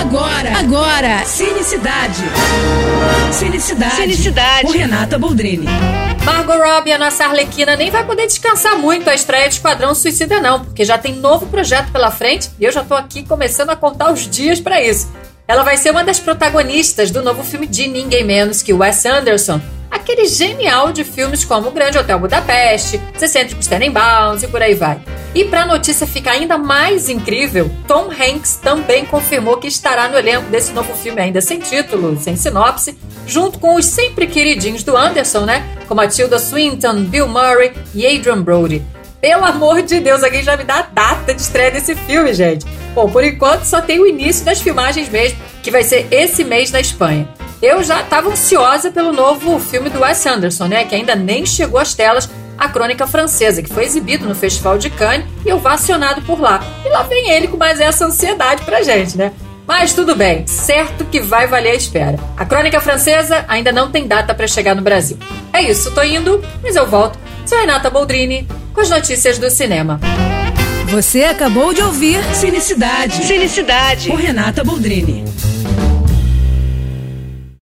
Agora, agora, Cinecidade. Cinecidade. Cinecidade. Com Renata Boldrini. Margot Robbie, a nossa Arlequina, nem vai poder descansar muito a estreia de Esquadrão Suicida não, porque já tem novo projeto pela frente e eu já tô aqui começando a contar os dias para isso. Ela vai ser uma das protagonistas do novo filme de ninguém menos que Wes Anderson, aquele genial de filmes como O Grande Hotel Budapeste, 60 Tenenbaums e por aí vai. E para a notícia ficar ainda mais incrível, Tom Hanks também confirmou que estará no elenco desse novo filme ainda sem título, sem sinopse, junto com os sempre queridinhos do Anderson, né? Como a Tilda Swinton, Bill Murray e Adrian Brody. Pelo amor de Deus, alguém já me dá a data de estreia desse filme, gente. Bom, por enquanto só tem o início das filmagens mesmo, que vai ser esse mês na Espanha. Eu já estava ansiosa pelo novo filme do Wes Anderson, né? Que ainda nem chegou às telas, A Crônica Francesa, que foi exibido no Festival de Cannes e eu vacionado por lá. E lá vem ele com mais essa ansiedade pra gente, né? Mas tudo bem, certo que vai valer a espera. A Crônica Francesa ainda não tem data para chegar no Brasil. É isso, tô indo, mas eu volto. Sou Renata Boldrini com as notícias do cinema. Você acabou de ouvir Cinecidade. Cinecidade. Com Renata Boldrini.